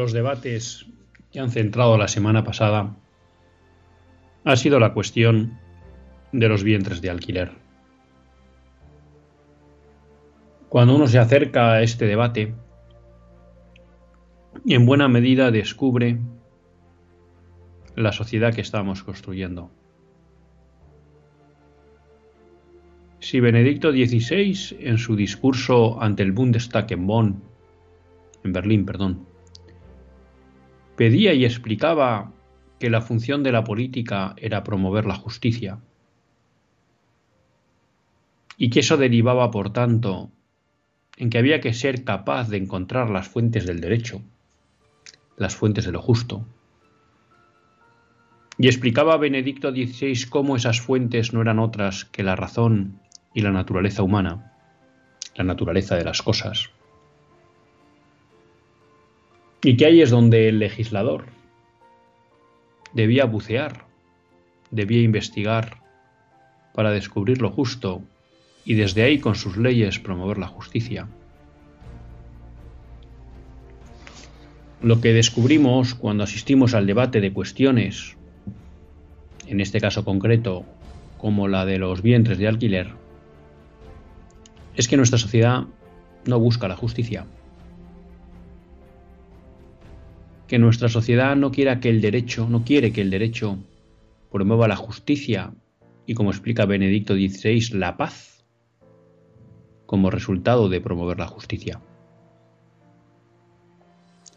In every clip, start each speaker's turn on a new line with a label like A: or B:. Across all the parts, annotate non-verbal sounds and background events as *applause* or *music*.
A: Los debates que han centrado la semana pasada ha sido la cuestión de los vientres de alquiler. Cuando uno se acerca a este debate, en buena medida descubre la sociedad que estamos construyendo. Si Benedicto XVI, en su discurso ante el Bundestag en Bonn, en Berlín, perdón, pedía y explicaba que la función de la política era promover la justicia y que eso derivaba, por tanto, en que había que ser capaz de encontrar las fuentes del derecho, las fuentes de lo justo. Y explicaba Benedicto XVI cómo esas fuentes no eran otras que la razón y la naturaleza humana, la naturaleza de las cosas. Y que ahí es donde el legislador debía bucear, debía investigar para descubrir lo justo y desde ahí con sus leyes promover la justicia. Lo que descubrimos cuando asistimos al debate de cuestiones, en este caso concreto, como la de los vientres de alquiler, es que nuestra sociedad no busca la justicia. Que nuestra sociedad no quiera que el derecho, no quiere que el derecho promueva la justicia y, como explica Benedicto XVI, la paz como resultado de promover la justicia.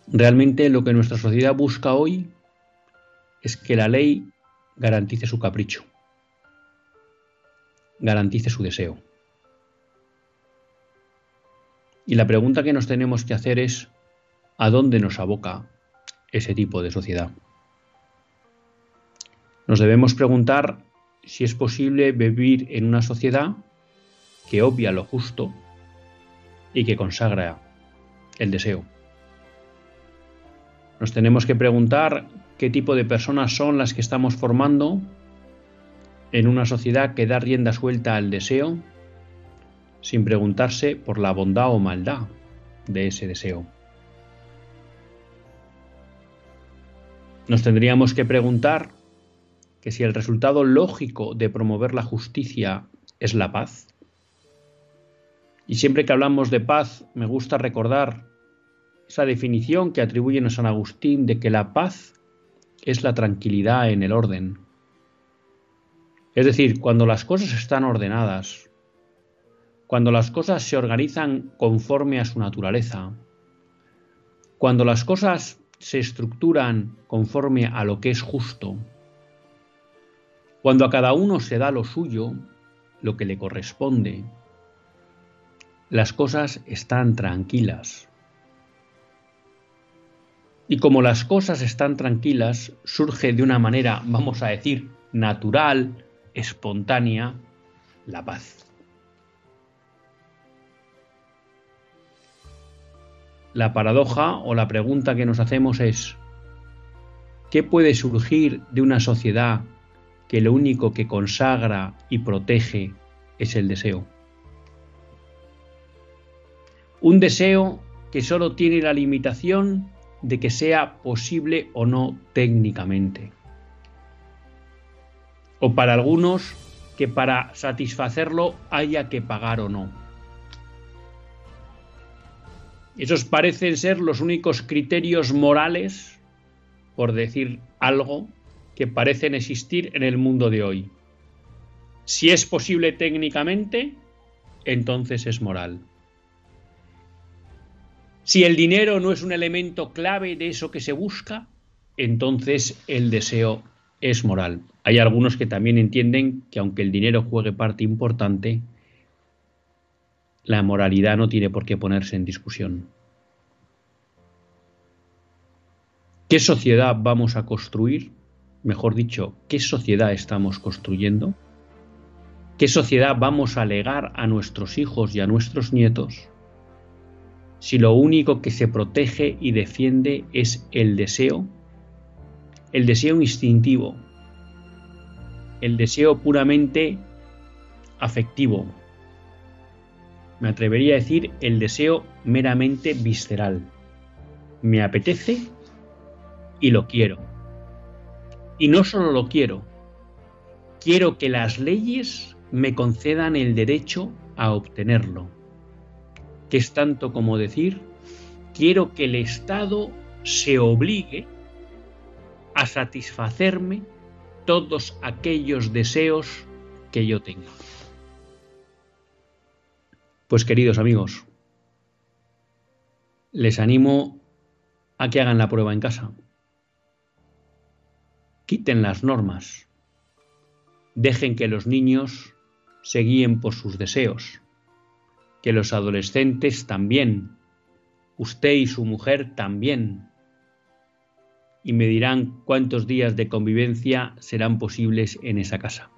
A: Realmente lo que nuestra sociedad busca hoy es que la ley garantice su capricho, garantice su deseo. Y la pregunta que nos tenemos que hacer es, ¿a dónde nos aboca ese tipo de sociedad. Nos debemos preguntar si es posible vivir en una sociedad que obvia lo justo y que consagra el deseo. Nos tenemos que preguntar qué tipo de personas son las que estamos formando en una sociedad que da rienda suelta al deseo sin preguntarse por la bondad o maldad de ese deseo. Nos tendríamos que preguntar que si el resultado lógico de promover la justicia es la paz. Y siempre que hablamos de paz, me gusta recordar esa definición que atribuyen a San Agustín de que la paz es la tranquilidad en el orden. Es decir, cuando las cosas están ordenadas, cuando las cosas se organizan conforme a su naturaleza, cuando las cosas se estructuran conforme a lo que es justo. Cuando a cada uno se da lo suyo, lo que le corresponde, las cosas están tranquilas. Y como las cosas están tranquilas, surge de una manera, vamos a decir, natural, espontánea, la paz. La paradoja o la pregunta que nos hacemos es, ¿qué puede surgir de una sociedad que lo único que consagra y protege es el deseo? Un deseo que solo tiene la limitación de que sea posible o no técnicamente. O para algunos que para satisfacerlo haya que pagar o no. Esos parecen ser los únicos criterios morales por decir algo, que parecen existir en el mundo de hoy. Si es posible técnicamente, entonces es moral. Si el dinero no es un elemento clave de eso que se busca, entonces el deseo es moral. Hay algunos que también entienden que aunque el dinero juegue parte importante, la moralidad no tiene por qué ponerse en discusión. ¿Qué sociedad vamos a construir? Mejor dicho, ¿qué sociedad estamos construyendo? ¿Qué sociedad vamos a legar a nuestros hijos y a nuestros nietos si lo único que se protege y defiende es el deseo el deseo instintivo, el deseo puramente afectivo. Me atrevería a decir el deseo meramente visceral. Me apetece y lo quiero. Y no solo lo quiero, quiero que las leyes me concedan el derecho a obtenerlo. Que es tanto como decir, quiero que el Estado se obligue a satisfacerme todos aquellos deseos que yo tenga. Pues queridos amigos, les animo a que hagan la prueba en casa. Quiten las normas. Dejen que los niños se guíen por sus deseos. Que los adolescentes también. Usted y su mujer también y me dirán cuántos días de convivencia serán posibles en esa casa.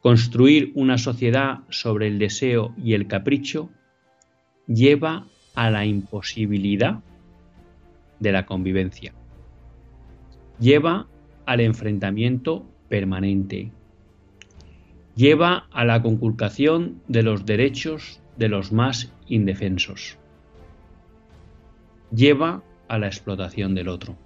A: Construir una sociedad sobre el deseo y el capricho lleva a la imposibilidad de la convivencia. Lleva al enfrentamiento permanente. Lleva a la conculcación de los derechos de los más indefensos. Lleva a la explotación del otro.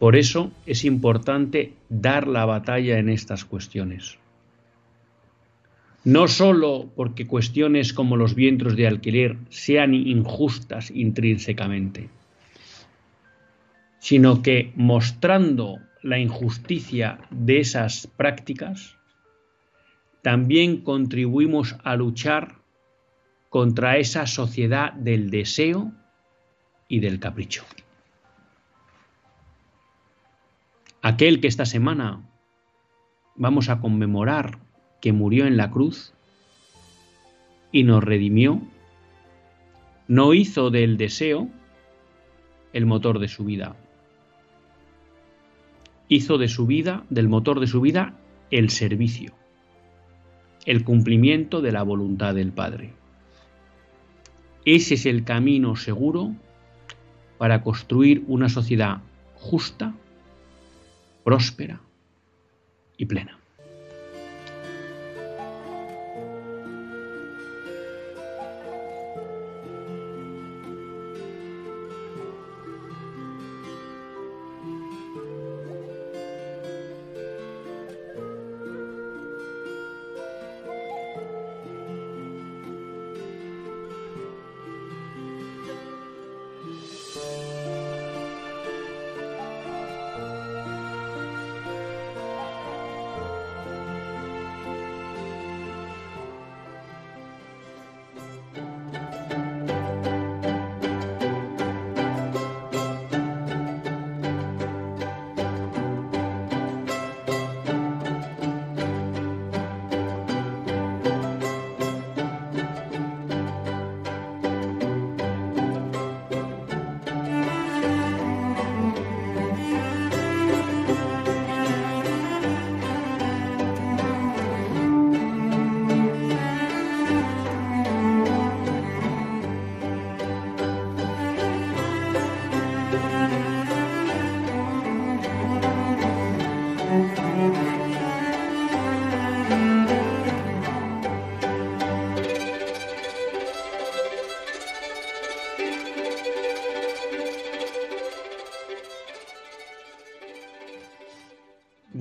A: Por eso es importante dar la batalla en estas cuestiones. No sólo porque cuestiones como los vientres de alquiler sean injustas intrínsecamente, sino que mostrando la injusticia de esas prácticas, también contribuimos a luchar contra esa sociedad del deseo y del capricho. Aquel que esta semana vamos a conmemorar que murió en la cruz y nos redimió, no hizo del deseo el motor de su vida. Hizo de su vida, del motor de su vida, el servicio, el cumplimiento de la voluntad del Padre. Ese es el camino seguro para construir una sociedad justa, próspera y plena.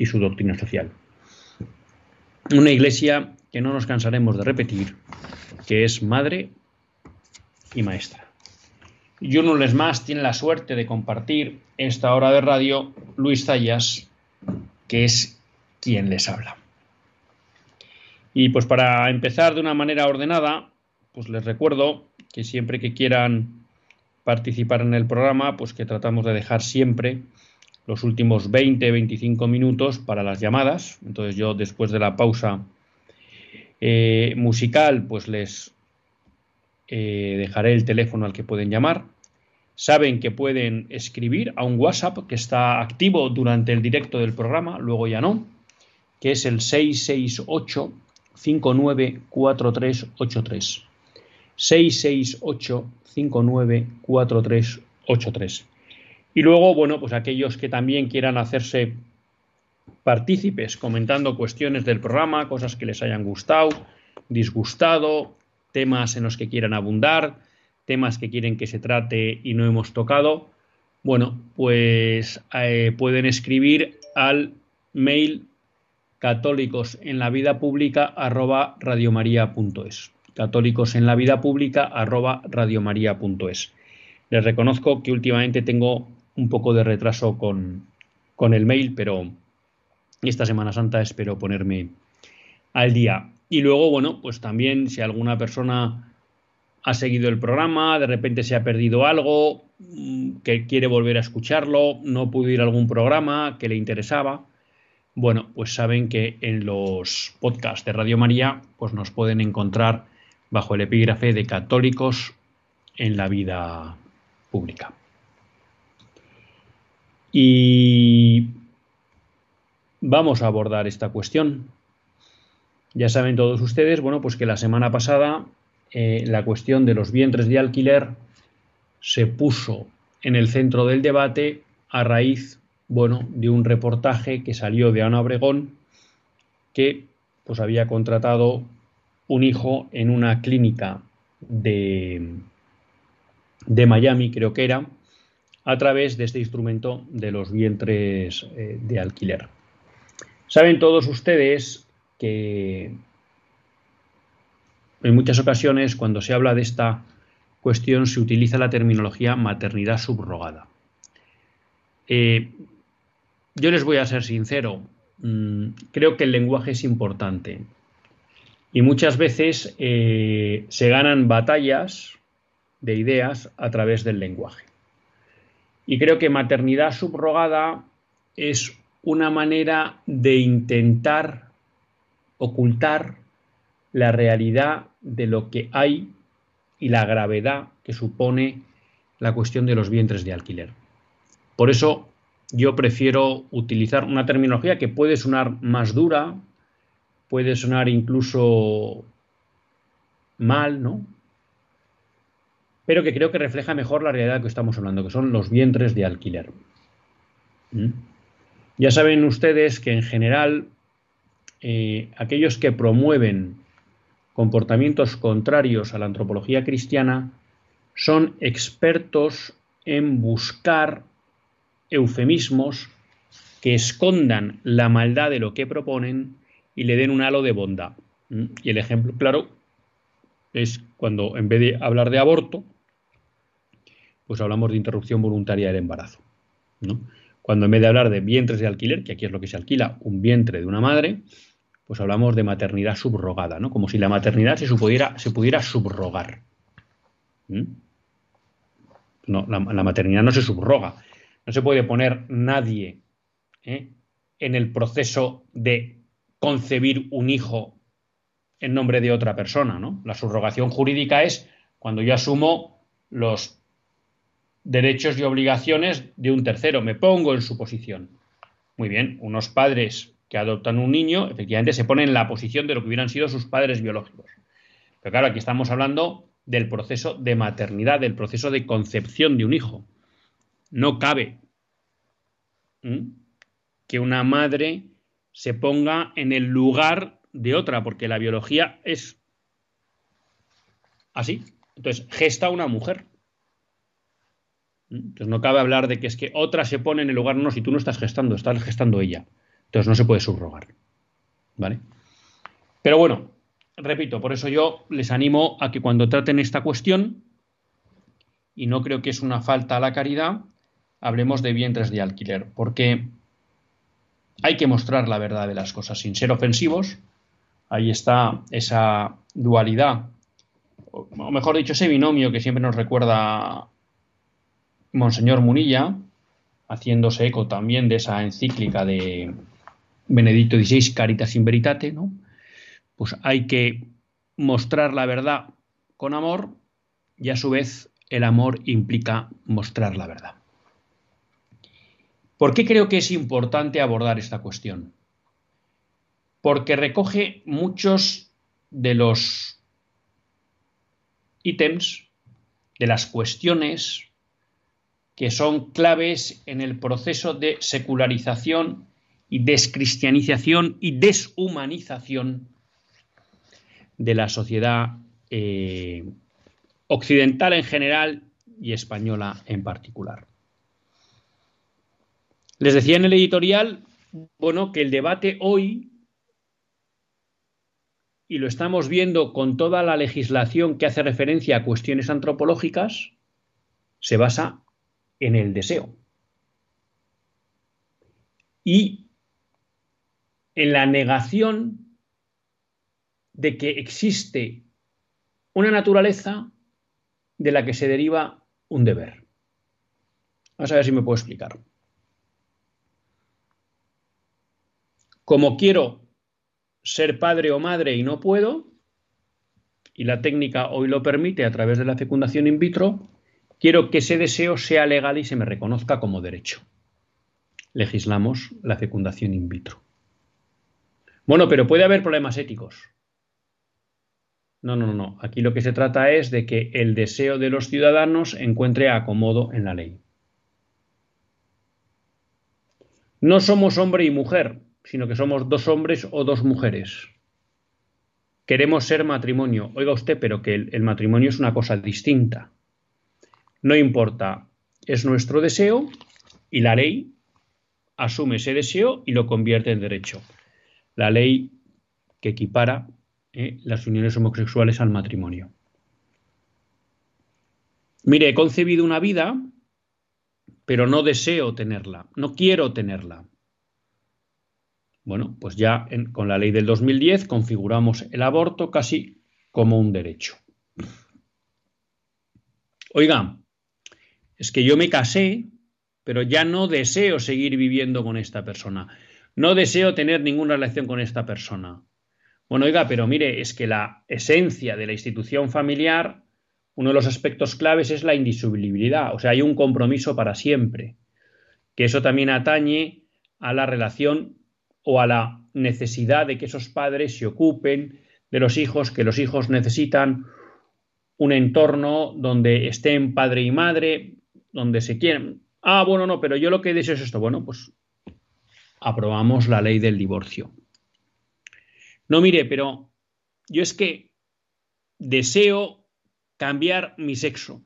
A: y su doctrina social. Una Iglesia que no nos cansaremos de repetir, que es madre y maestra. Y uno les más tiene la suerte de compartir esta hora de radio Luis Zayas, que es quien les habla. Y pues para empezar de una manera ordenada, pues les recuerdo que siempre que quieran participar en el programa, pues que tratamos de dejar siempre los últimos 20-25 minutos para las llamadas. Entonces yo después de la pausa eh, musical, pues les eh, dejaré el teléfono al que pueden llamar. Saben que pueden escribir a un WhatsApp que está activo durante el directo del programa, luego ya no, que es el 668 594383. 668 594383. Y luego, bueno, pues aquellos que también quieran hacerse partícipes comentando cuestiones del programa, cosas que les hayan gustado, disgustado, temas en los que quieran abundar, temas que quieren que se trate y no hemos tocado, bueno, pues eh, pueden escribir al mail católicos en la vida pública arroba radiomaria.es católicos en la vida pública arroba radiomaria.es. Les reconozco que últimamente tengo un poco de retraso con, con el mail, pero esta Semana Santa espero ponerme al día. Y luego, bueno, pues también si alguna persona ha seguido el programa, de repente se ha perdido algo, mm, que quiere volver a escucharlo, no pudo ir a algún programa que le interesaba, bueno, pues saben que en los podcasts de Radio María, pues nos pueden encontrar bajo el epígrafe de católicos en la vida pública. Y vamos a abordar esta cuestión. Ya saben todos ustedes, bueno, pues que la semana pasada eh, la cuestión de los vientres de alquiler se puso en el centro del debate a raíz, bueno, de un reportaje que salió de Ana Obregón que pues había contratado un hijo en una clínica de, de Miami, creo que era, a través de este instrumento de los vientres eh, de alquiler. Saben todos ustedes que en muchas ocasiones cuando se habla de esta cuestión se utiliza la terminología maternidad subrogada. Eh, yo les voy a ser sincero, mm, creo que el lenguaje es importante y muchas veces eh, se ganan batallas de ideas a través del lenguaje. Y creo que maternidad subrogada es una manera de intentar ocultar la realidad de lo que hay y la gravedad que supone la cuestión de los vientres de alquiler. Por eso yo prefiero utilizar una terminología que puede sonar más dura, puede sonar incluso mal, ¿no? Pero que creo que refleja mejor la realidad que estamos hablando, que son los vientres de alquiler. ¿Mm? Ya saben ustedes que en general eh, aquellos que promueven comportamientos contrarios a la antropología cristiana son expertos en buscar eufemismos que escondan la maldad de lo que proponen y le den un halo de bondad. ¿Mm? Y el ejemplo claro es cuando en vez de hablar de aborto, pues hablamos de interrupción voluntaria del embarazo. Cuando en vez de hablar de vientres de alquiler, que aquí es lo que se alquila, un vientre de una madre, pues hablamos de maternidad subrogada, ¿no? Como si la maternidad se, se pudiera subrogar. No, la, maternidad no se subroga. No se puede poner nadie ¿eh? en el proceso de concebir un hijo en nombre de otra persona, ¿no? La subrogación jurídica es cuando yo asumo los derechos y obligaciones de un tercero, me pongo en su posición. Muy bien, unos padres que adoptan un niño, efectivamente se ponen en la posición de lo que hubieran sido sus padres biológicos. Pero claro, aquí estamos hablando del proceso de maternidad, del proceso de concepción de un hijo. No cabe que una madre se ponga en el lugar de otra, porque la biología es así. Entonces, gesta una mujer. Entonces, no cabe hablar de que es que otra se pone en el lugar, no, si tú no estás gestando, estás gestando ella. Entonces, no se puede subrogar. ¿Vale? Pero bueno, repito, por eso yo les animo a que cuando traten esta cuestión, y no creo que es una falta a la caridad, hablemos de vientres de alquiler, porque hay que mostrar la verdad de las cosas sin ser ofensivos. Ahí está esa dualidad, o mejor dicho, ese binomio que siempre nos recuerda Monseñor Munilla, haciéndose eco también de esa encíclica de Benedicto XVI, Caritas in Veritate, ¿no? Pues hay que mostrar la verdad con amor y a su vez el amor implica mostrar la verdad. ¿Por qué creo que es importante abordar esta cuestión? Porque recoge muchos de los ítems, de las cuestiones que son claves en el proceso de secularización y descristianización y deshumanización de la sociedad eh, occidental en general y española en particular. Les decía en el editorial, bueno, que el debate hoy, y lo estamos viendo con toda la legislación que hace referencia a cuestiones antropológicas, se basa en el deseo. Y en la negación de que existe una naturaleza de la que se deriva un deber. Vamos a ver si me puedo explicar. Como quiero ser padre o madre y no puedo, y la técnica hoy lo permite a través de la fecundación in vitro, quiero que ese deseo sea legal y se me reconozca como derecho. Legislamos la fecundación in vitro. Bueno, pero puede haber problemas éticos. No, no, no. Aquí lo que se trata es de que el deseo de los ciudadanos encuentre acomodo en la ley. No somos hombre y mujer sino que somos dos hombres o dos mujeres. Queremos ser matrimonio. Oiga usted, pero que el, matrimonio es una cosa distinta. No importa, es nuestro deseo y la ley asume ese deseo y lo convierte en derecho. La ley que equipara eh, las uniones homosexuales al matrimonio. Mire, he concebido una vida, pero no deseo tenerla, no quiero tenerla. Bueno, pues ya con la ley del 2010 configuramos el aborto casi como un derecho. Oiga, es que yo me casé, pero ya no deseo seguir viviendo con esta persona. No deseo tener ninguna relación con esta persona. Bueno, oiga, pero mire, es que la esencia de la institución familiar, uno de los aspectos claves es la indisolubilidad, o sea, hay un compromiso para siempre, que eso también atañe a la relación o a la necesidad de que esos padres se ocupen de los hijos, que los hijos necesitan un entorno donde estén padre y madre, donde se quieren. Ah, bueno, no, pero yo lo que deseo es esto. Bueno, pues aprobamos la ley del divorcio. No, mire, pero yo es que deseo cambiar mi sexo.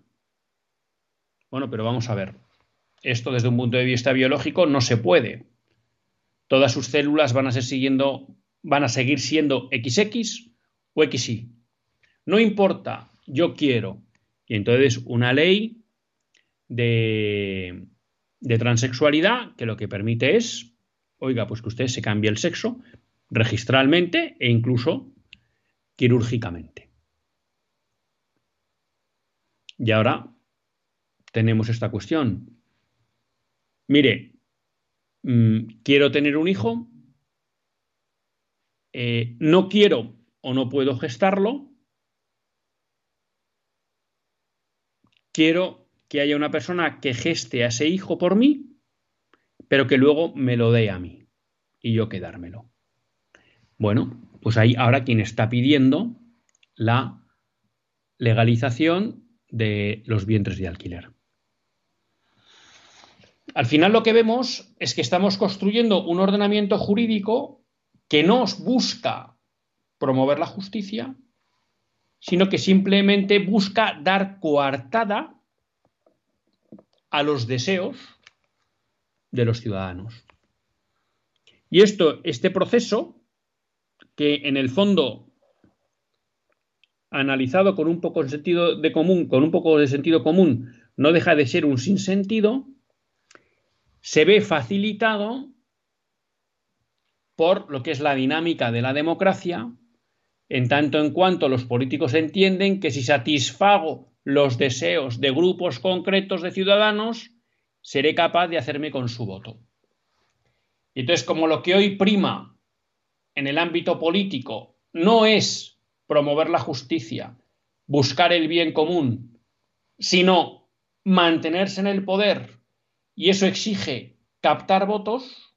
A: Bueno, pero vamos a ver. Esto desde un punto de vista biológico no se puede, todas sus células van a, ser siguiendo, van a seguir siendo XX o XY. No importa, yo quiero. Y entonces una ley de, de transexualidad que lo que permite es, oiga, pues que usted se cambie el sexo registralmente e incluso quirúrgicamente. Y ahora tenemos esta cuestión. Mire, Mm, quiero tener un hijo, eh, no quiero o no puedo gestarlo, quiero que haya una persona que geste a ese hijo por mí, pero que luego me lo dé a mí. y yo quedármelo. Bueno, pues ahí ahora quien está pidiendo la legalización de los vientres de alquiler. Al final lo que vemos es que estamos construyendo un ordenamiento jurídico que no busca promover la justicia, sino que simplemente busca dar coartada a los deseos de los ciudadanos. Y esto, este proceso, que en el fondo, analizado con un poco de sentido de común, con un poco de sentido común, no deja de ser un sinsentido, se ve facilitado por lo que es la dinámica de la democracia, en tanto en cuanto los políticos entienden que si satisfago los deseos de grupos concretos de ciudadanos, seré capaz de hacerme con su voto. Y entonces, como lo que hoy prima en el ámbito político no es promover la justicia, buscar el bien común, sino mantenerse en el poder, y eso exige captar votos,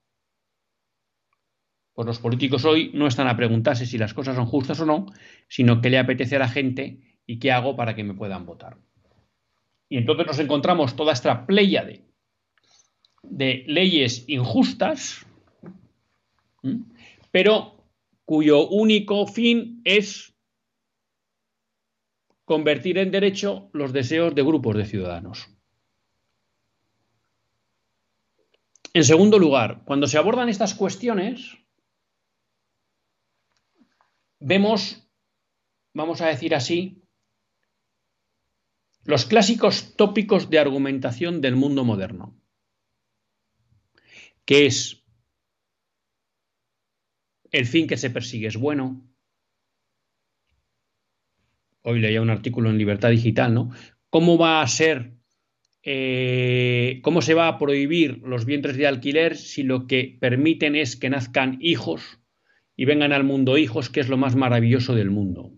A: pues los políticos hoy no están a preguntarse si las cosas son justas o no, sino qué le apetece a la gente y qué hago para que me puedan votar. Y entonces nos encontramos toda esta pléyade de leyes injustas, pero cuyo único fin es convertir en derecho los deseos de grupos de ciudadanos. En segundo lugar, cuando se abordan estas cuestiones, vemos, vamos a decir así, los clásicos tópicos de argumentación del mundo moderno, que es el fin que se persigue es bueno. Hoy leía un artículo en Libertad Digital, ¿no? ¿Cómo va a ser, eh, cómo se va a prohibir los vientres de alquiler si lo que permiten es que nazcan hijos y vengan al mundo hijos, que es lo más maravilloso del mundo.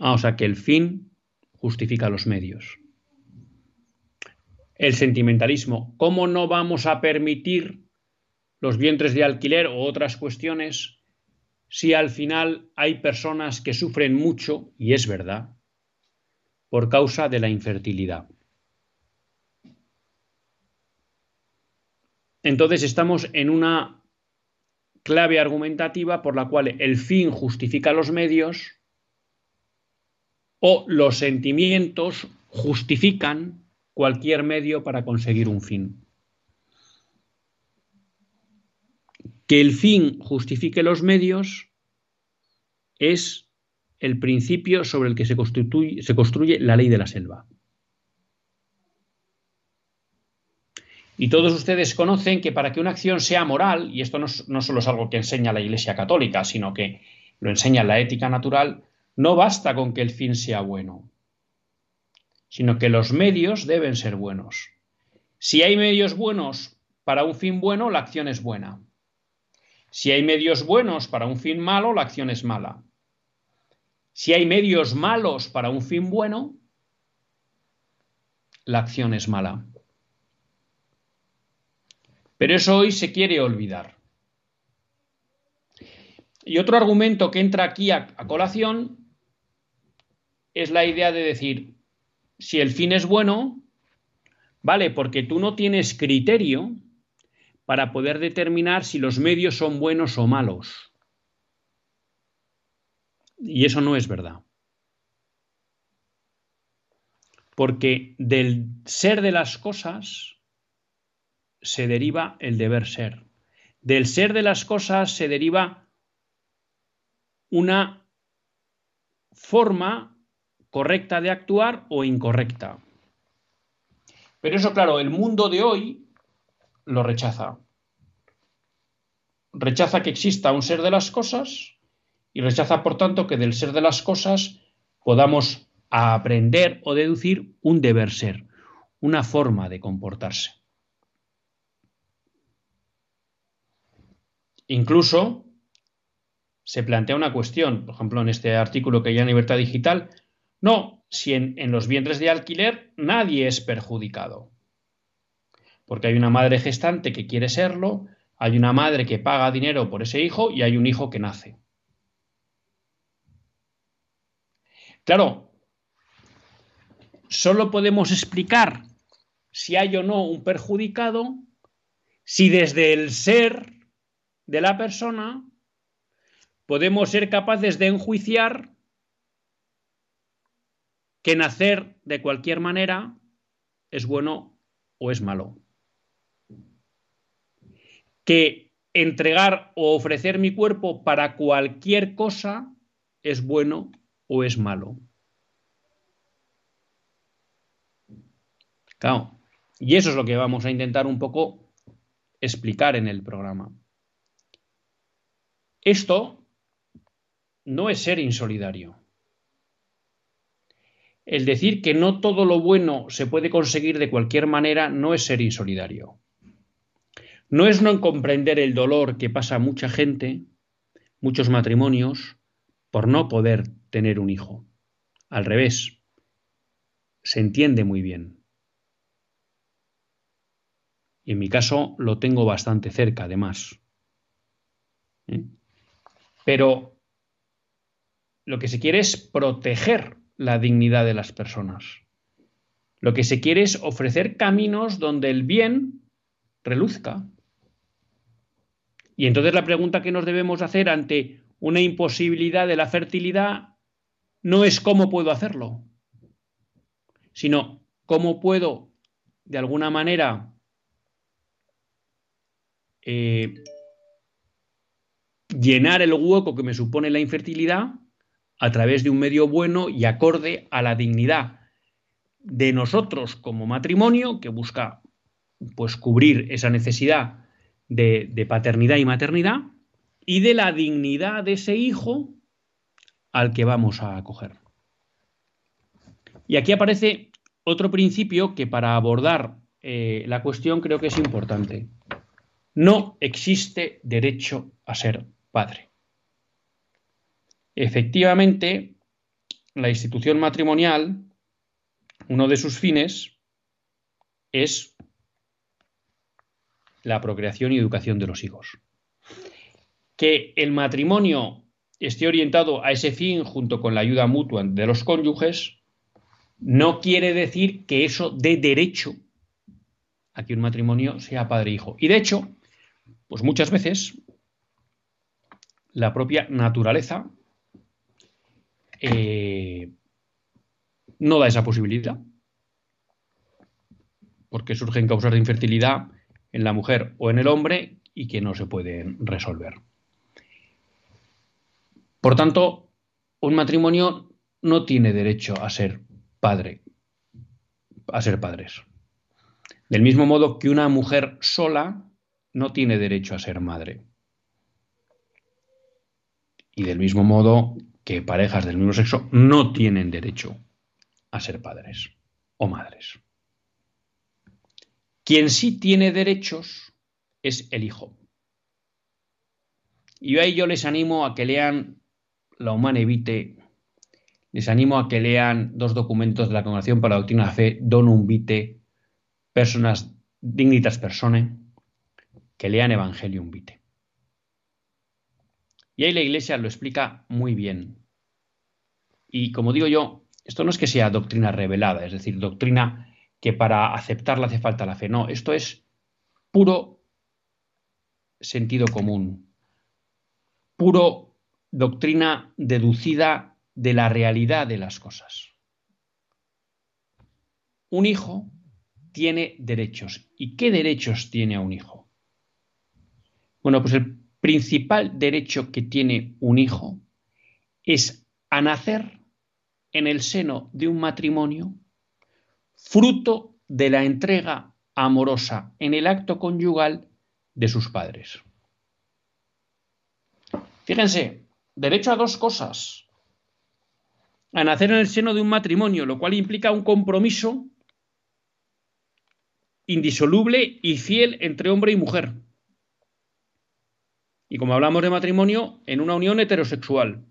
A: Ah, o sea que el fin justifica los medios. El sentimentalismo. ¿Cómo no vamos a permitir los vientres de alquiler o otras cuestiones si al final hay personas que sufren mucho, y es verdad, por causa de la infertilidad? Entonces estamos en una clave argumentativa por la cual el fin justifica los medios o los sentimientos justifican cualquier medio para conseguir un fin. Que el fin justifique los medios es el principio sobre el que se construye, la ley de la selva. Y todos ustedes conocen que para que una acción sea moral, y esto no, solo es algo que enseña la Iglesia Católica, sino que lo enseña la ética natural, no basta con que el fin sea bueno, sino que los medios deben ser buenos. Si hay medios buenos para un fin bueno, la acción es buena. Si hay medios buenos para un fin malo, la acción es mala. Si hay medios malos para un fin bueno, la acción es mala. Pero eso hoy se quiere olvidar. Y otro argumento que entra aquí a, colación es la idea de decir, si el fin es bueno, vale, porque tú no tienes criterio para poder determinar si los medios son buenos o malos. Y eso no es verdad. Porque del ser de las cosas se deriva el deber ser. Del ser de las cosas se deriva una forma correcta de actuar o incorrecta. Pero eso, claro, el mundo de hoy lo rechaza. Rechaza que exista un ser de las cosas y rechaza, por tanto, que del ser de las cosas podamos aprender o deducir un deber ser, una forma de comportarse. Incluso se plantea una cuestión, por ejemplo, en este artículo que hay en Libertad Digital, no, si en, en los vientres de alquiler nadie es perjudicado. Porque hay una madre gestante que quiere serlo, Hay una madre que paga dinero por ese hijo y hay un hijo que nace. Claro, solo podemos explicar si hay o no un perjudicado si desde el ser de la persona podemos ser capaces de enjuiciar que nacer de cualquier manera es bueno o es malo. Que entregar o ofrecer mi cuerpo para cualquier cosa es bueno o es malo. Claro. Y eso es lo que vamos a intentar un poco explicar en el programa. Esto no es ser insolidario. El decir que no todo lo bueno se puede conseguir de cualquier manera no es ser insolidario. No es no comprender el dolor que pasa mucha gente, muchos matrimonios, por no poder tener un hijo. Al revés, se entiende muy bien. Y en mi caso lo tengo bastante cerca, además. ¿Eh? Pero lo que se quiere es proteger la dignidad de las personas. Lo que se quiere es ofrecer caminos donde el bien reluzca. Y entonces la pregunta que nos debemos hacer ante una imposibilidad de la fertilidad no es cómo puedo hacerlo, sino cómo puedo, de alguna manera, eh, llenar el hueco que me supone la infertilidad a través de un medio bueno y acorde a la dignidad de nosotros como matrimonio que busca pues cubrir esa necesidad de, de paternidad y maternidad y de la dignidad de ese hijo al que vamos a acoger. Y aquí aparece otro principio que para abordar eh, la cuestión creo que es importante. No existe derecho a ser padre. Efectivamente, la institución matrimonial, uno de sus fines es la procreación y educación de los hijos. Que el matrimonio esté orientado a ese fin junto con la ayuda mutua de los cónyuges, no quiere decir que eso dé derecho a que un matrimonio sea padre e hijo. Y de hecho, pues muchas veces la propia naturaleza eh, no da esa posibilidad, porque surgen causas de infertilidad en la mujer o en el hombre y que no se pueden resolver. Por tanto, un matrimonio no tiene derecho a ser padre, a ser padres. Del mismo modo que una mujer sola no tiene derecho a ser madre. Y del mismo modo que parejas del mismo sexo no tienen derecho a ser padres o madres. Quien sí tiene derechos es el hijo. Y ahí yo les animo a que lean La Humana Vitae, les animo a que lean dos documentos de la Congregación para la Doctrina de Fe, Donum Vitae, Personas Dignitas Personae, que lean Evangelium Vitae. Y ahí la Iglesia lo explica muy bien. Y como digo yo, esto no es que sea doctrina revelada, es decir, doctrina que para aceptarla hace falta la fe. No, esto es puro sentido común, puro doctrina deducida de la realidad de las cosas. Un hijo tiene derechos. ¿Y qué derechos tiene un hijo? Bueno, pues el principal derecho que tiene un hijo es a nacer en el seno de un matrimonio fruto de la entrega amorosa en el acto conyugal de sus padres. Fíjense, derecho a dos cosas. A nacer en el seno de un matrimonio, lo cual implica un compromiso indisoluble y fiel entre hombre y mujer. Y como hablamos de matrimonio, en una unión heterosexual.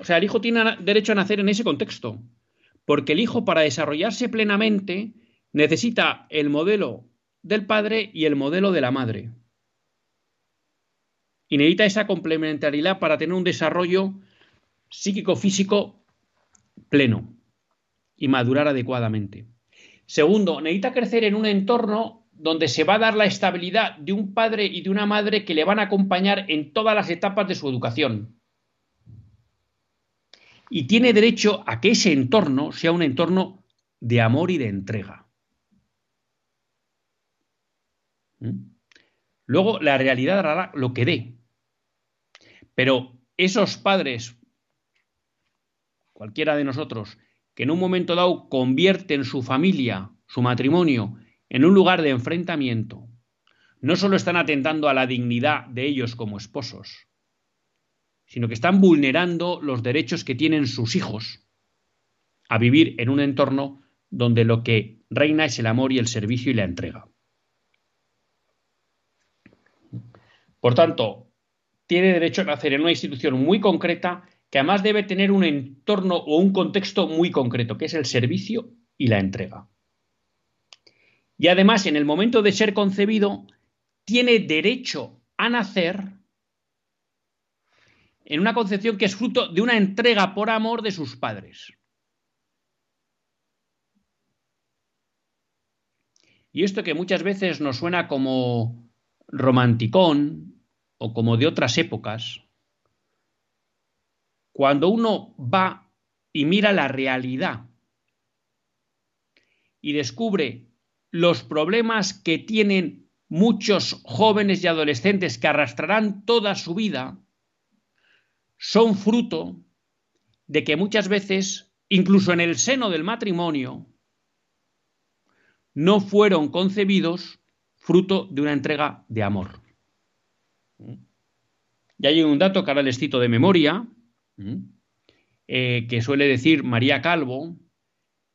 A: O sea, el hijo tiene derecho a nacer en ese contexto, porque el hijo para desarrollarse plenamente necesita el modelo del padre y el modelo de la madre. Y necesita esa complementariedad para tener un desarrollo psíquico-físico pleno y madurar adecuadamente. Segundo, necesita crecer en un entorno donde se va a dar la estabilidad de un padre y de una madre que le van a acompañar en todas las etapas de su educación. Y tiene derecho a que ese entorno sea un entorno de amor y de entrega. ¿Mm? Luego, la realidad hará lo que dé. Pero esos padres, cualquiera de nosotros, que en un momento dado convierten su familia, su matrimonio, en un lugar de enfrentamiento, no solo están atentando a la dignidad de ellos como esposos, sino que están vulnerando los derechos que tienen sus hijos a vivir en un entorno donde lo que reina es el amor y el servicio y la entrega. Por tanto, tiene derecho a nacer en una institución muy concreta que además debe tener un entorno o un contexto muy concreto, que es el servicio y la entrega. Y además, en el momento de ser concebido, tiene derecho a nacer en una concepción que es fruto de una entrega por amor de sus padres. Y esto que muchas veces nos suena como romanticón o como de otras épocas, cuando uno va y mira la realidad y descubre los problemas que tienen muchos jóvenes y adolescentes que arrastrarán toda su vida, son fruto de que muchas veces, incluso en el seno del matrimonio, no fueron concebidos fruto de una entrega de amor. Y hay un dato que ahora les cito de memoria, eh, que suele decir María Calvo,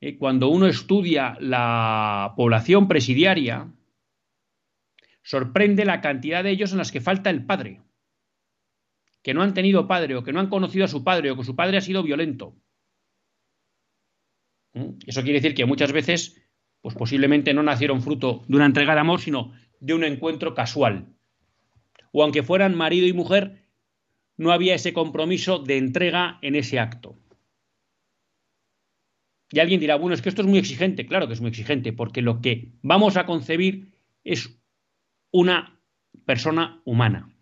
A: eh, cuando uno estudia la población presidiaria, sorprende la cantidad de ellos en las que falta el padre, que no han tenido padre o que no han conocido a su padre o que su padre ha sido violento. Eso quiere decir que muchas veces, pues posiblemente no nacieron fruto de una entrega de amor, sino de un encuentro casual. O aunque fueran marido y mujer, no había ese compromiso de entrega en ese acto. Y alguien dirá, bueno, es que esto es muy exigente. Claro que es muy exigente, porque lo que vamos a concebir es una persona humana.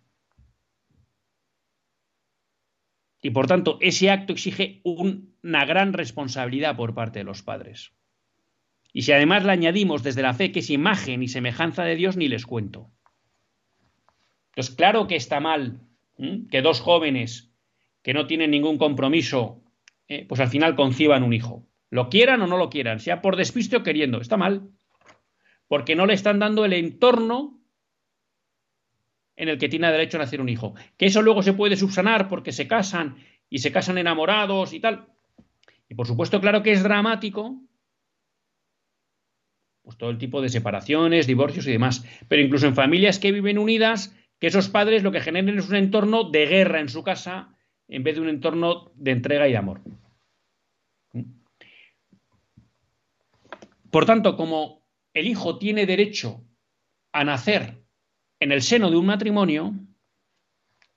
A: Y por tanto, ese acto exige una gran responsabilidad por parte de los padres. Y si además le añadimos desde la fe que es imagen y semejanza de Dios, ni les cuento. Entonces, claro que está mal que dos jóvenes que no tienen ningún compromiso, eh, pues al final conciban un hijo. Lo quieran o no lo quieran, sea por despiste o queriendo, está mal. Porque no le están dando el entorno en el que tiene derecho a nacer un hijo. Que eso luego se puede subsanar porque se casan y se casan enamorados y tal. Y por supuesto, claro que es dramático, pues todo el tipo de separaciones, divorcios y demás. Pero incluso en familias que viven unidas, que esos padres lo que generen es un entorno de guerra en su casa en vez de un entorno de entrega y de amor. Por tanto, como el hijo tiene derecho a nacer en el seno de un matrimonio,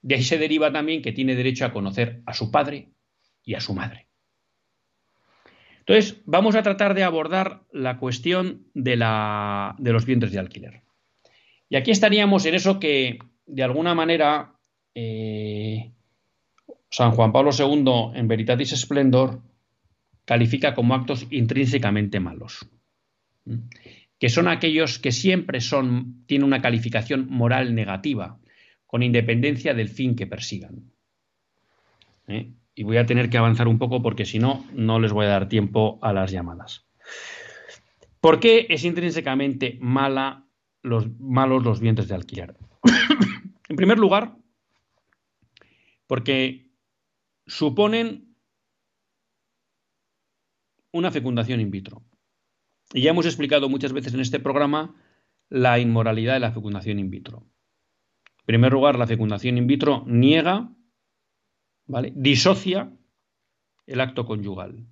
A: de ahí se deriva también que tiene derecho a conocer a su padre y a su madre. Entonces, vamos a tratar de abordar la cuestión de, los vientres de alquiler. Y aquí estaríamos en eso que de alguna manera, eh, San Juan Pablo II, en Veritatis Splendor, califica como actos intrínsecamente malos, que son aquellos que siempre son, tienen una calificación moral negativa, con independencia del fin que persigan. ¿eh? Y voy a tener que avanzar un poco porque si no, no les voy a dar tiempo a las llamadas. ¿Por qué es intrínsecamente mala los, malos los vientres de alquiler? *coughs* En primer lugar, porque suponen una fecundación in vitro. Y ya hemos explicado muchas veces en este programa la inmoralidad de la fecundación in vitro. En primer lugar, la fecundación in vitro niega, ¿vale? disocia el acto conyugal.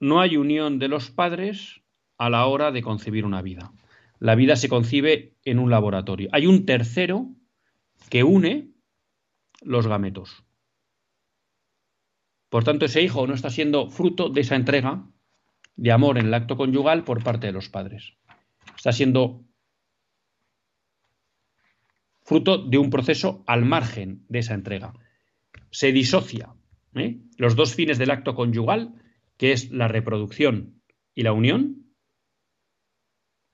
A: No hay unión de los padres a la hora de concebir una vida. La vida se concibe en un laboratorio. Hay un tercero que une los gametos. Por tanto, ese hijo no está siendo fruto de esa entrega de amor en el acto conyugal por parte de los padres. Está siendo fruto de un proceso al margen de esa entrega. Se disocia ¿eh? los dos fines del acto conyugal, que es la reproducción y la unión,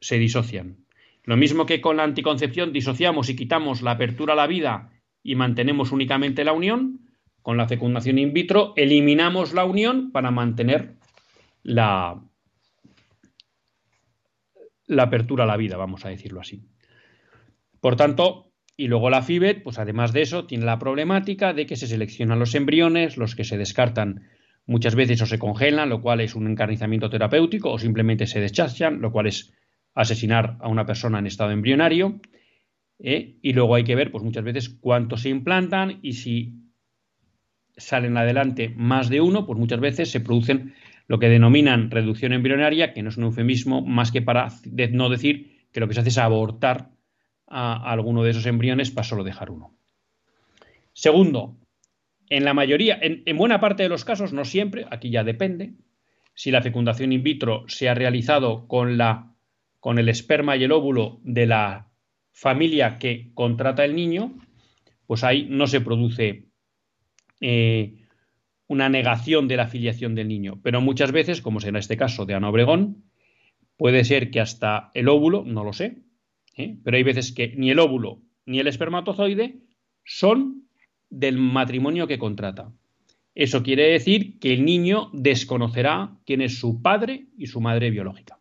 A: se disocian. Lo mismo que con la anticoncepción disociamos y quitamos la apertura a la vida y mantenemos únicamente la unión, con la fecundación in vitro eliminamos la unión para mantener la, apertura a la vida, vamos a decirlo así. Por tanto, y luego la FIBET, pues además de eso, tiene la problemática de que se seleccionan los embriones, los que se descartan muchas veces o se congelan, lo cual es un encarnizamiento terapéutico, o simplemente se deschachan, lo cual es asesinar a una persona en estado embrionario. ¿eh? Y luego hay que ver, pues muchas veces, cuántos se implantan y si salen adelante más de uno, pues muchas veces se producen lo que denominan reducción embrionaria, que no es un eufemismo más que para no decir que lo que se hace es abortar a alguno de esos embriones para solo dejar uno. Segundo, en la mayoría, en, en, buena parte de los casos, no siempre, aquí ya depende, si la fecundación in vitro se ha realizado con, la, con el esperma y el óvulo de la familia que contrata el niño, pues ahí no se produce eh, una negación de la filiación del niño. Pero muchas veces, como será este caso de Ana Obregón, puede ser que hasta el óvulo, no lo sé, ¿eh? pero hay veces que ni el óvulo ni el espermatozoide son del matrimonio que contrata. Eso quiere decir que el niño desconocerá quién es su padre y su madre biológica.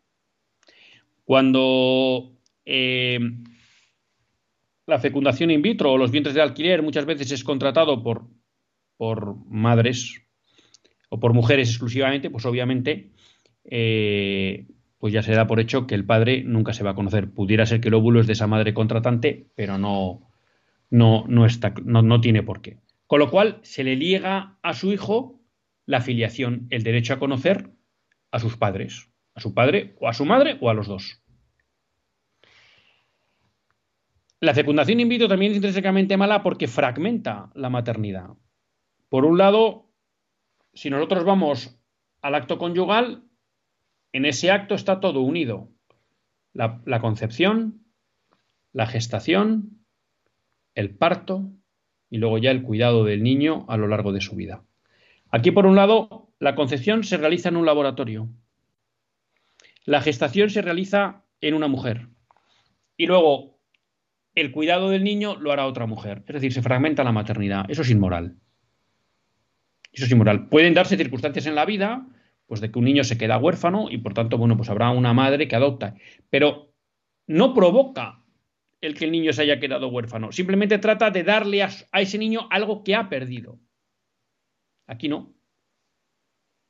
A: Cuando eh, la fecundación in vitro o los vientres de alquiler muchas veces es contratado por por madres o por mujeres exclusivamente, pues obviamente eh, pues ya se da por hecho que el padre nunca se va a conocer. Pudiera ser que el óvulo es de esa madre contratante, pero no, no, no, está, no, no tiene por qué. Con lo cual se le liega a su hijo la filiación, el derecho a conocer a sus padres, a su padre o a su madre o a los dos. La fecundación in vitro también es intrínsecamente mala porque fragmenta la maternidad. Por un lado, si nosotros vamos al acto conyugal, en ese acto está todo unido. La, concepción, la gestación, el parto y luego ya el cuidado del niño a lo largo de su vida. Aquí, por un lado, la concepción se realiza en un laboratorio. La gestación se realiza en una mujer. Y luego, el cuidado del niño lo hará otra mujer. Es decir, se fragmenta la maternidad. Eso es inmoral. Eso es inmoral. Pueden darse circunstancias en la vida, pues de que un niño se queda huérfano y por tanto, bueno, pues habrá una madre que adopta. Pero no provoca el que el niño se haya quedado huérfano. Simplemente trata de darle a, ese niño algo que ha perdido. Aquí no.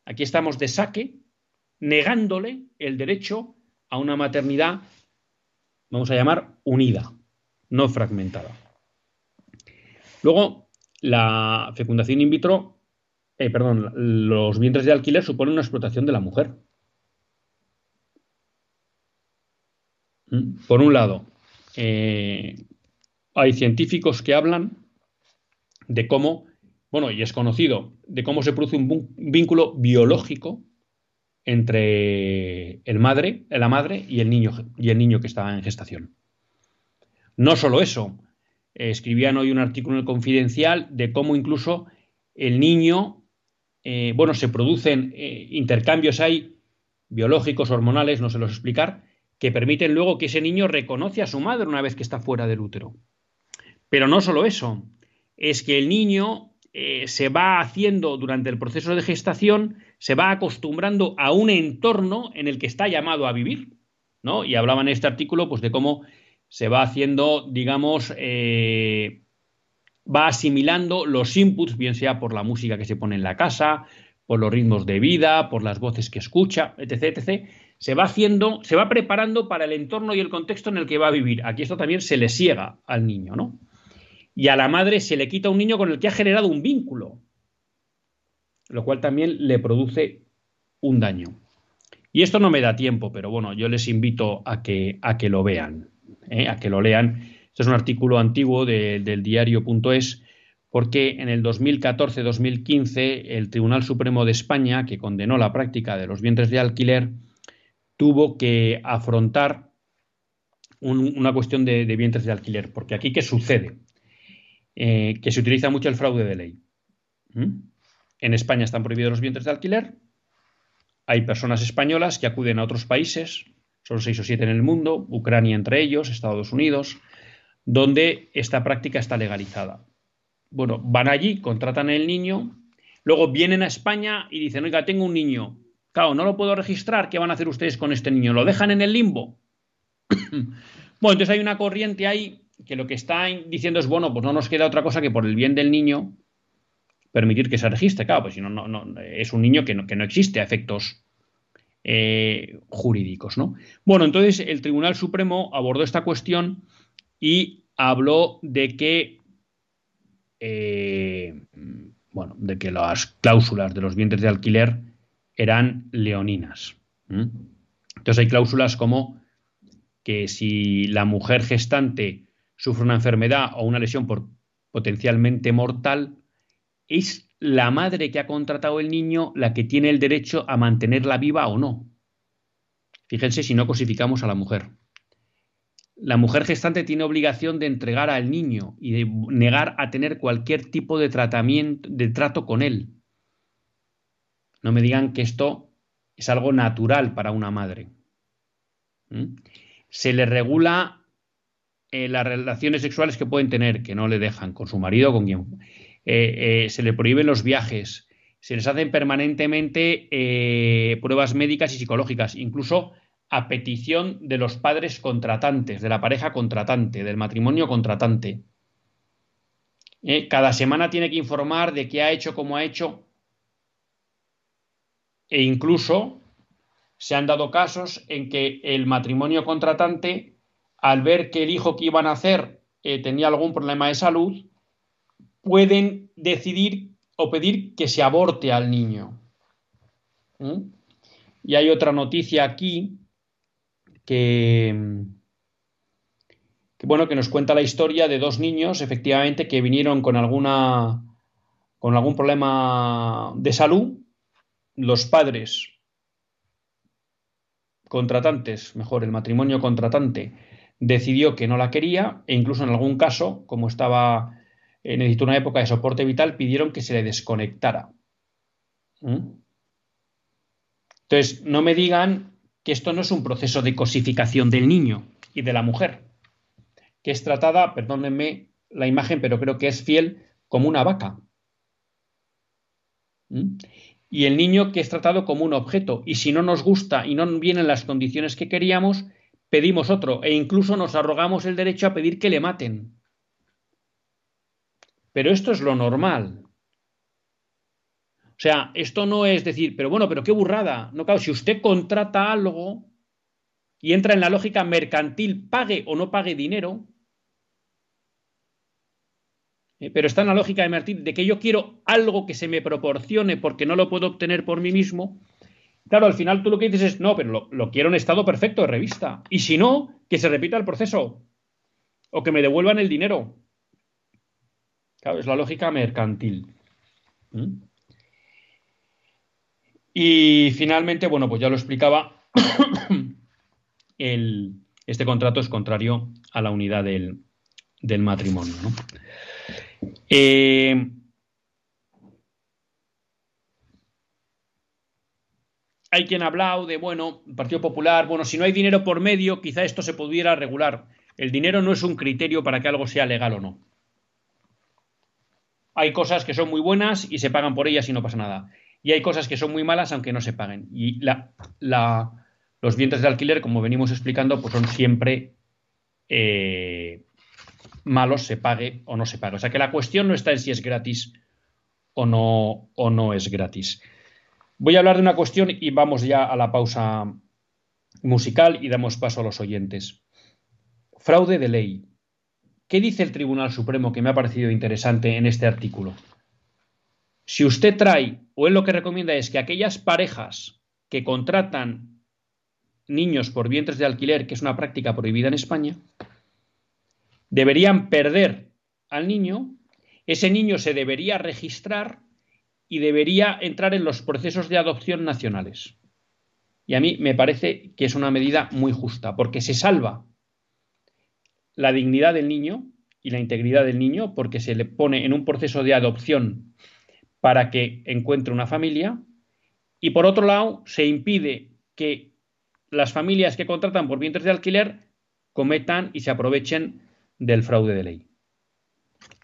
A: Aquí estamos de saque, negándole el derecho a una maternidad, vamos a llamar, unida, no fragmentada. Luego, la fecundación in vitro eh, perdón, los vientres de alquiler suponen una explotación de la mujer. Mm, por un lado, eh, hay científicos que hablan de cómo, bueno, y es conocido, de cómo se produce un vínculo biológico entre el madre, la madre y el niño, y el niño que está en gestación. No solo eso, escribían hoy un artículo en el Confidencial de cómo incluso el niño eh, bueno, se producen eh, intercambios ahí biológicos, hormonales, no sé los explicar, que permiten luego que ese niño reconoce a su madre una vez que está fuera del útero. Pero no solo eso, es que el niño eh, se va haciendo durante el proceso de gestación, se va acostumbrando a un entorno en el que está llamado a vivir, ¿no? Y hablaba en este artículo pues de cómo se va haciendo, digamos, va asimilando los inputs, bien sea por la música que se pone en la casa, por los ritmos de vida, por las voces que escucha, etc., se va haciendo, se va preparando para el entorno y el contexto en el que va a vivir. Aquí esto también se le ciega al niño, ¿no? Y a la madre se le quita un niño con el que ha generado un vínculo, lo cual también le produce un daño. Y esto no me da tiempo, pero bueno, yo les invito a que, a que lo vean, ¿eh? a que lo lean. Este es un artículo antiguo del diario.es porque en el 2014-2015 el Tribunal Supremo de España, que condenó la práctica de los vientres de alquiler, tuvo que afrontar una cuestión de, vientres de alquiler. Porque aquí, ¿qué sucede? Eh, que se utiliza mucho el fraude de ley. ¿Mm? En España están prohibidos los vientres de alquiler. Hay personas españolas que acuden a otros países, son seis o siete en el mundo, Ucrania entre ellos, Estados Unidos, donde esta práctica está legalizada. Bueno, van allí, contratan el niño, luego vienen a España y dicen, oiga, tengo un niño. Claro, no lo puedo registrar, ¿qué van a hacer ustedes con este niño? ¿Lo dejan en el limbo? *coughs* bueno, entonces hay una corriente ahí que lo que está diciendo es, bueno, pues no nos queda otra cosa que por el bien del niño permitir que se registre. Claro, pues si no, no, es un niño que no, que no existe a efectos eh, jurídicos, ¿no? Bueno, entonces el Tribunal Supremo abordó esta cuestión y habló de que eh, bueno, de que las cláusulas de los vientres de alquiler eran leoninas. Entonces hay cláusulas como que si la mujer gestante sufre una enfermedad o una lesión potencialmente mortal, es la madre que ha contratado el niño la que tiene el derecho a mantenerla viva o no. Fíjense si no cosificamos a la mujer la mujer gestante tiene obligación de entregar al niño y de negar a tener cualquier tipo de tratamiento, de trato con él. No me digan que esto es algo natural para una madre. ¿Mm? Se le regula eh, las relaciones sexuales que pueden tener, que no le dejan con su marido, con quien. Eh, eh, se le prohíben los viajes, se les hacen permanentemente pruebas médicas y psicológicas, incluso a petición de los padres contratantes, de la pareja contratante, del matrimonio contratante. Eh, cada semana tiene que informar de qué ha hecho, cómo ha hecho. E incluso se han dado casos en que el matrimonio contratante, al ver que el hijo que iban a hacer eh, tenía algún problema de salud, pueden decidir o pedir que se aborte al niño. ¿Mm? Y hay otra noticia aquí que, bueno, que nos cuenta la historia de dos niños, efectivamente, que vinieron con alguna con algún problema de salud, los padres contratantes, mejor, el matrimonio contratante, decidió que no la quería e incluso en algún caso, como estaba eh, necesitó una época de soporte vital, pidieron que se le desconectara. ¿Mm? Entonces, no me digan que esto no es un proceso de cosificación del niño y de la mujer, que es tratada, perdónenme la imagen, pero creo que es fiel como una vaca. ¿Mm? Y el niño que es tratado como un objeto. Y si no nos gusta y no vienen las condiciones que queríamos, pedimos otro e incluso nos arrogamos el derecho a pedir que le maten. Pero esto es lo normal. O sea, esto no es decir, pero bueno, pero qué burrada. No, claro, si usted contrata algo y entra en la lógica mercantil, pague o no pague dinero, eh, pero está en la lógica de mercantil de que yo quiero algo que se me proporcione porque no lo puedo obtener por mí mismo. Claro, al final tú lo que dices es, no, pero lo, quiero en estado perfecto de revista. Y si no, que se repita el proceso. O que me devuelvan el dinero. Claro, es la lógica mercantil. ¿Mm? Y finalmente, bueno, pues ya lo explicaba, este contrato es contrario a la unidad del, matrimonio. Eh, hay quien ha hablado de, bueno, Partido Popular, bueno, si no hay dinero por medio, quizá esto se pudiera regular. El dinero no es un criterio para que algo sea legal o no. Hay cosas que son muy buenas y se pagan por ellas y no pasa nada y hay cosas que son muy malas aunque no se paguen. Y los vientres de alquiler, como venimos explicando, pues son siempre eh, malos, se pague o no se pague. O sea que la cuestión no está en si es gratis o no, o no es gratis. Voy a hablar de una cuestión y vamos ya a la pausa musical y damos paso a los oyentes. Fraude de ley. ¿Qué dice el Tribunal Supremo que me ha parecido interesante en este artículo? Si usted trae, o él lo que recomienda es que aquellas parejas que contratan niños por vientres de alquiler, que es una práctica prohibida en España, deberían perder al niño, ese niño se debería registrar y debería entrar en los procesos de adopción nacionales. Y a mí me parece que es una medida muy justa, porque se salva la dignidad del niño y la integridad del niño, porque se le pone en un proceso de adopción para que encuentre una familia, y por otro lado se impide que las familias que contratan por vientres de alquiler cometan y se aprovechen del fraude de ley.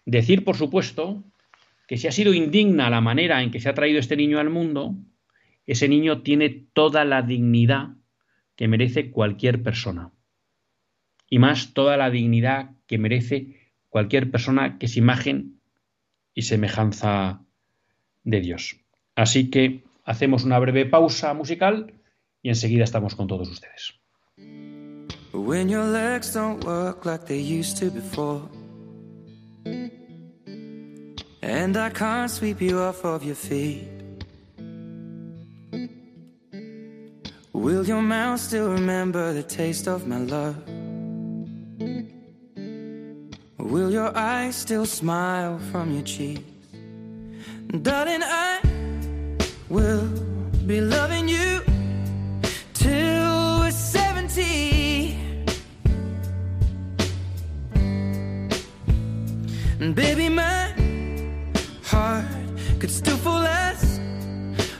A: Decir, por supuesto, que si ha sido indigna la manera en que se ha traído este niño al mundo, ese niño tiene toda la dignidad que merece cualquier persona. Y más toda la dignidad que merece cualquier persona que es imagen y semejanza de Dios. Así que hacemos una breve pausa musical y enseguida estamos con todos ustedes. When your legs don't work like they used to before. And I can't sweep you off of your feet. Will your mouth still remember the taste of my love? Will your eyes still smile from your cheeks? Darling, I will be loving you till we're 70. And baby, my heart could still fall as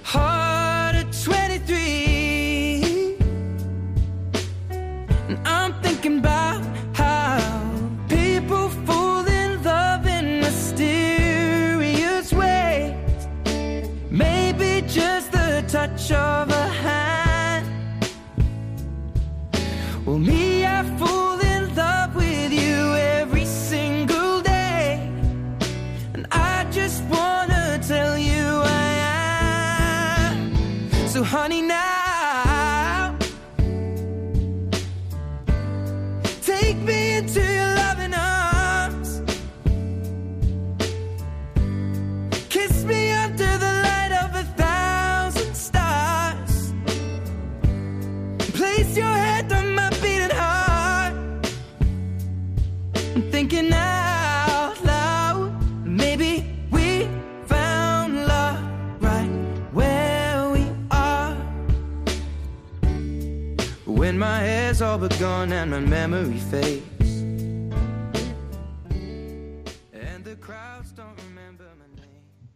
A: hard at 23. And I'm thinking about of a hand.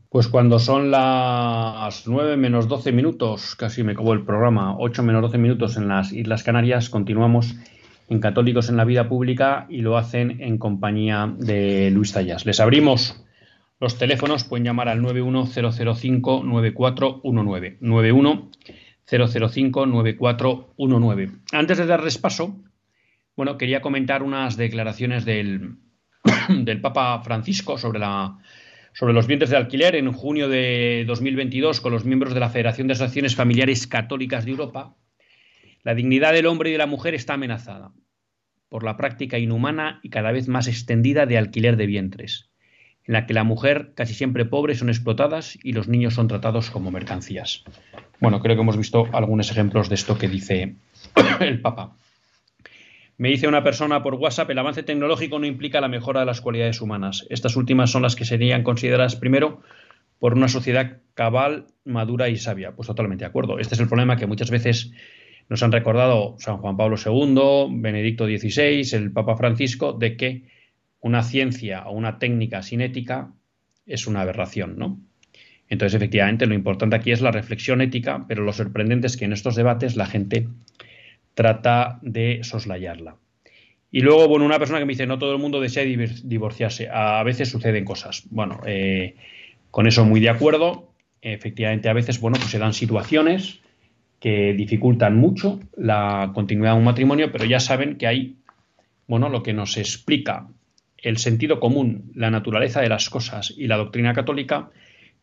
A: Pues cuando son las 9 menos 12 minutos, casi me acabó el programa, 8 menos 12 minutos en las Islas Canarias, continuamos en Católicos en la Vida Pública y lo hacen en compañía de Luis Tallas. Les abrimos los teléfonos, pueden llamar al 91005-9419. 91005-9419. Antes de dar paso, bueno, quería comentar unas declaraciones del, *coughs* del Papa Francisco sobre los vientres de alquiler en junio de 2022 con los miembros de la Federación de Asociaciones Familiares Católicas de Europa, la dignidad del hombre y de la mujer está amenazada por la práctica inhumana y cada vez más extendida de alquiler de vientres, en la que la mujer, casi siempre pobre, son explotadas y los niños son tratados como mercancías. Bueno, creo que hemos visto algunos ejemplos de esto que dice *coughs* el Papa. Me dice una persona por WhatsApp, el avance tecnológico no implica la mejora de las cualidades humanas. Estas últimas son las que serían consideradas primero por una sociedad cabal, madura y sabia. Pues totalmente de acuerdo. Este es el problema que muchas veces nos han recordado San Juan Pablo II, Benedicto XVI, el Papa Francisco, de que una ciencia o una técnica sin ética es una aberración, ¿no? Entonces, efectivamente, lo importante aquí es la reflexión ética, pero lo sorprendente es que en estos debates la gente trata de soslayarla. Y luego, bueno, una persona que me dice, no todo el mundo desea divorciarse, a veces suceden cosas. Bueno, eh, con eso muy de acuerdo. Efectivamente, a veces, bueno, pues se dan situaciones que dificultan mucho la continuidad de un matrimonio, pero ya saben que hay, bueno, lo que nos explica el sentido común, la naturaleza de las cosas y la doctrina católica,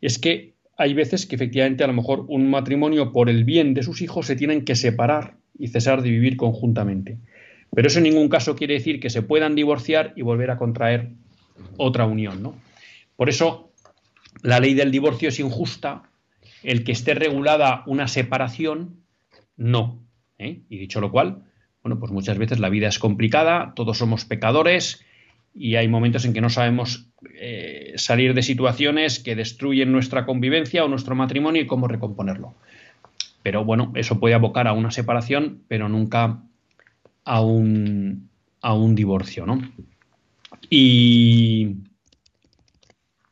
A: es que hay veces que efectivamente a lo mejor un matrimonio por el bien de sus hijos se tienen que separar y cesar de vivir conjuntamente. Pero eso en ningún caso quiere decir que se puedan divorciar y volver a contraer otra unión. ¿no? Por eso la ley del divorcio es injusta, el que esté regulada una separación, no. ¿eh? Y dicho lo cual, bueno, pues muchas veces la vida es complicada, todos somos pecadores y hay momentos en que no sabemos eh, salir de situaciones que destruyen nuestra convivencia o nuestro matrimonio y cómo recomponerlo. Pero bueno, eso puede abocar a una separación, pero nunca a un, a un divorcio, ¿no? Y,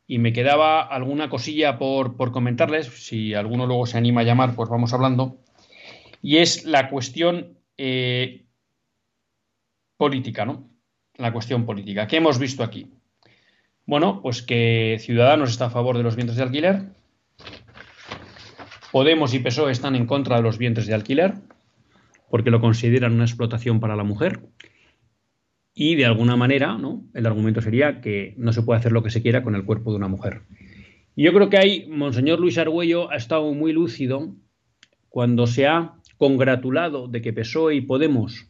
A: y me quedaba alguna cosilla por, comentarles, si alguno luego se anima a llamar, pues vamos hablando, y es la cuestión eh, política, ¿no? La cuestión política. ¿Qué hemos visto aquí? Bueno, pues que Ciudadanos está a favor de los vientres de alquiler, Podemos y PSOE están en contra de los vientres de alquiler, porque lo consideran una explotación para la mujer, y de alguna manera, ¿no? El argumento sería que no se puede hacer lo que se quiera con el cuerpo de una mujer. Yo creo que ahí Monseñor Luis Argüello ha estado muy lúcido cuando se ha congratulado de que PSOE y Podemos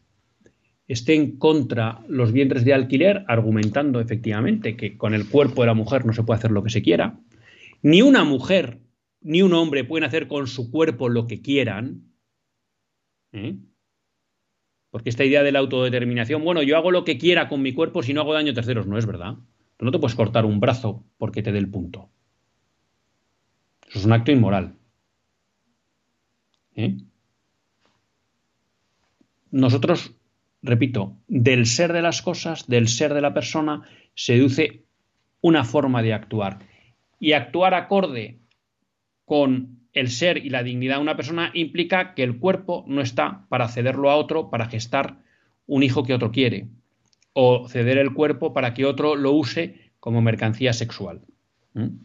A: estén contra los vientres de alquiler, argumentando efectivamente que con el cuerpo de la mujer no se puede hacer lo que se quiera. Ni una mujer ni un hombre pueden hacer con su cuerpo lo que quieran. ¿eh? Porque esta idea de la autodeterminación, bueno, yo hago lo que quiera con mi cuerpo si no hago daño a terceros, no es verdad. No te puedes cortar un brazo porque te dé el punto. Eso es un acto inmoral. ¿Eh? Nosotros, repito, del ser de las cosas, del ser de la persona, se deduce una forma de actuar. Y actuar acorde con el ser y la dignidad de una persona implica que el cuerpo no está para cederlo a otro para gestar un hijo que otro quiere o ceder el cuerpo para que otro lo use como mercancía sexual.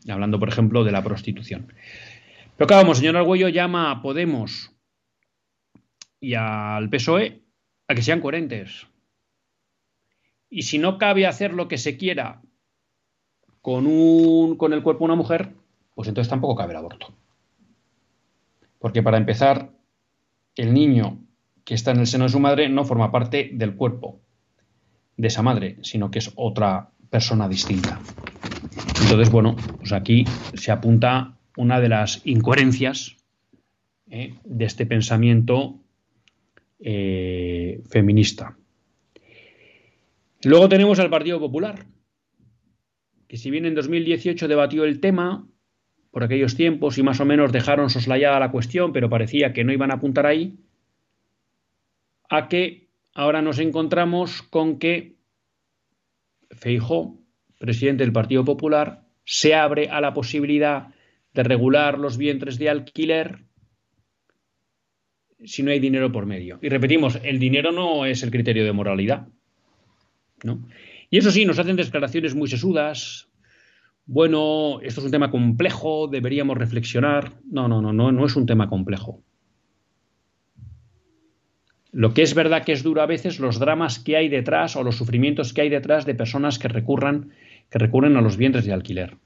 A: Hablando, por ejemplo, de la prostitución. Pero claro, señor Argüello llama a Podemos y al PSOE a que sean coherentes. Y si no cabe hacer lo que se quiera con, un, con el cuerpo de una mujer, pues entonces tampoco cabe el aborto. Porque para empezar, el niño que está en el seno de su madre no forma parte del cuerpo de esa madre, sino que es otra persona distinta. Entonces, bueno, pues aquí se apunta una de las incoherencias eh, de este pensamiento eh, feminista. Luego tenemos al Partido Popular, que si bien en 2018 debatió el tema, por aquellos tiempos y más o menos dejaron soslayada la cuestión, pero parecía que no iban a apuntar ahí, a que ahora nos encontramos con que Feijó, presidente del Partido Popular, se abre a la posibilidad de regular los vientres de alquiler si no hay dinero por medio. Y repetimos, el dinero no es el criterio de moralidad. ¿no? Y eso sí, nos hacen declaraciones muy sesudas, bueno, esto es un tema complejo, deberíamos reflexionar. No, no, no, no, no es un tema complejo. Lo que es verdad que es duro a veces los dramas que hay detrás o los sufrimientos que hay detrás de personas que recurran, que recurren a los vientres de alquiler.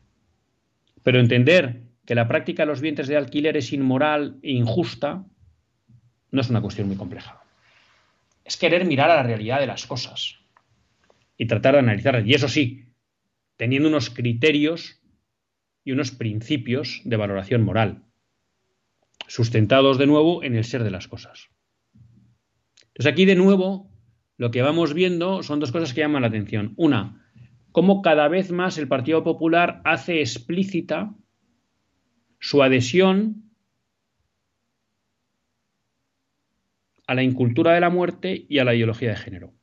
A: Pero entender que la práctica de los vientres de alquiler es inmoral e injusta no es una cuestión muy compleja. Es querer mirar a la realidad de las cosas y tratar de analizarlas. Y eso sí, teniendo unos criterios y unos principios de valoración moral, sustentados de nuevo en el ser de las cosas. Entonces aquí de nuevo lo que vamos viendo son dos cosas que llaman la atención. Una, cómo cada vez más el Partido Popular hace explícita su adhesión a la incultura de la muerte y a la ideología de género.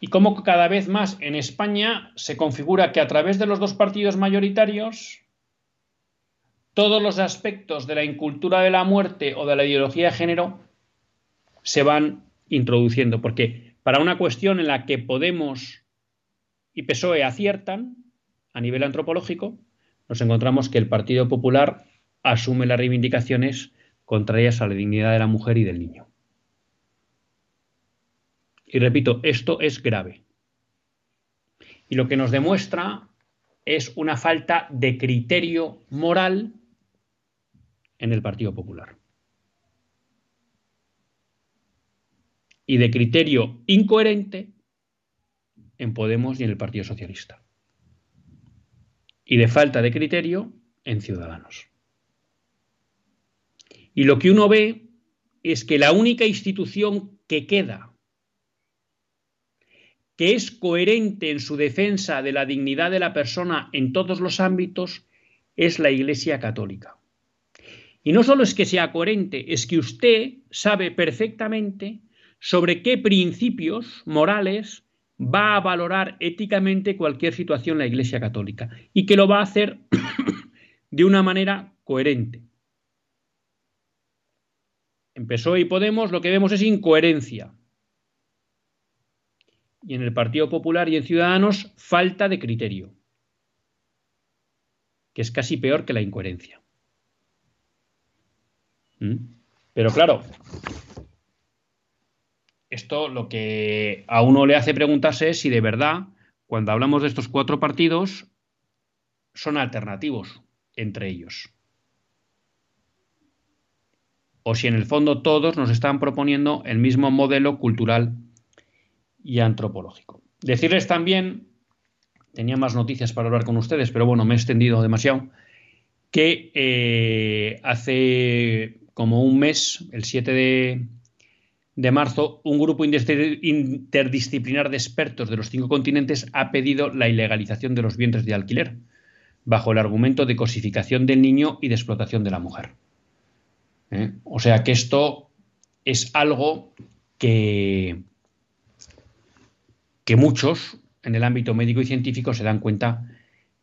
A: Y cómo cada vez más en España se configura que a través de los dos partidos mayoritarios todos los aspectos de la incultura de la muerte o de la ideología de género se van introduciendo, porque para una cuestión en la que Podemos y PSOE aciertan a nivel antropológico, nos encontramos que el Partido Popular asume las reivindicaciones contrarias a la dignidad de la mujer y del niño. Y repito, esto es grave. Y lo que nos demuestra es una falta de criterio moral en el Partido Popular. Y de criterio incoherente en Podemos y en el Partido Socialista. Y de falta de criterio en Ciudadanos. Y lo que uno ve es que la única institución que queda, que es coherente en su defensa de la dignidad de la persona en todos los ámbitos, es la Iglesia Católica. Y no solo es que sea coherente, es que usted sabe perfectamente sobre qué principios morales va a valorar éticamente cualquier situación la Iglesia Católica y que lo va a hacer *coughs* de una manera coherente. En PSOE y Podemos lo que vemos es incoherencia. Y en el Partido Popular y en Ciudadanos, falta de criterio, que es casi peor que la incoherencia. ¿Mm? Pero claro, esto lo que a uno le hace preguntarse es si de verdad, cuando hablamos de estos cuatro partidos, son alternativos entre ellos. O si en el fondo todos nos están proponiendo el mismo modelo cultural y antropológico. Decirles también, tenía más noticias para hablar con ustedes, pero bueno, me he extendido demasiado, que eh, hace como un mes, el 7 de, de marzo, un grupo interdisciplinar de expertos de los cinco continentes ha pedido la ilegalización de los vientres de alquiler, bajo el argumento de cosificación del niño y de explotación de la mujer. ¿Eh? O sea que esto es algo que, que muchos en el ámbito médico y científico se dan cuenta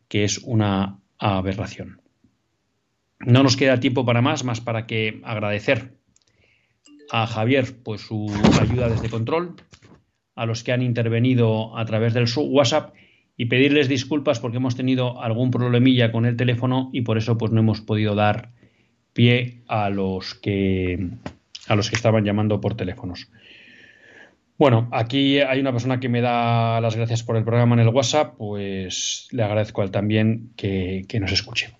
A: que es una aberración. No nos queda tiempo para más, más para que agradecer a Javier pues su ayuda desde control, a los que han intervenido a través del WhatsApp y pedirles disculpas porque hemos tenido algún problemilla con el teléfono y por eso pues no hemos podido dar pie a los que a los que estaban llamando por teléfonos. Bueno, aquí hay una persona que me da las gracias por el programa en el WhatsApp, pues le agradezco a él también que, que nos escuche.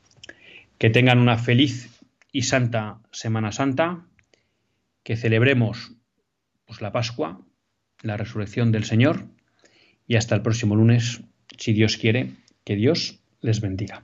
A: Que tengan una feliz y santa Semana Santa que celebremos pues, la Pascua, la resurrección del Señor y hasta el próximo lunes, si Dios quiere, que Dios les bendiga.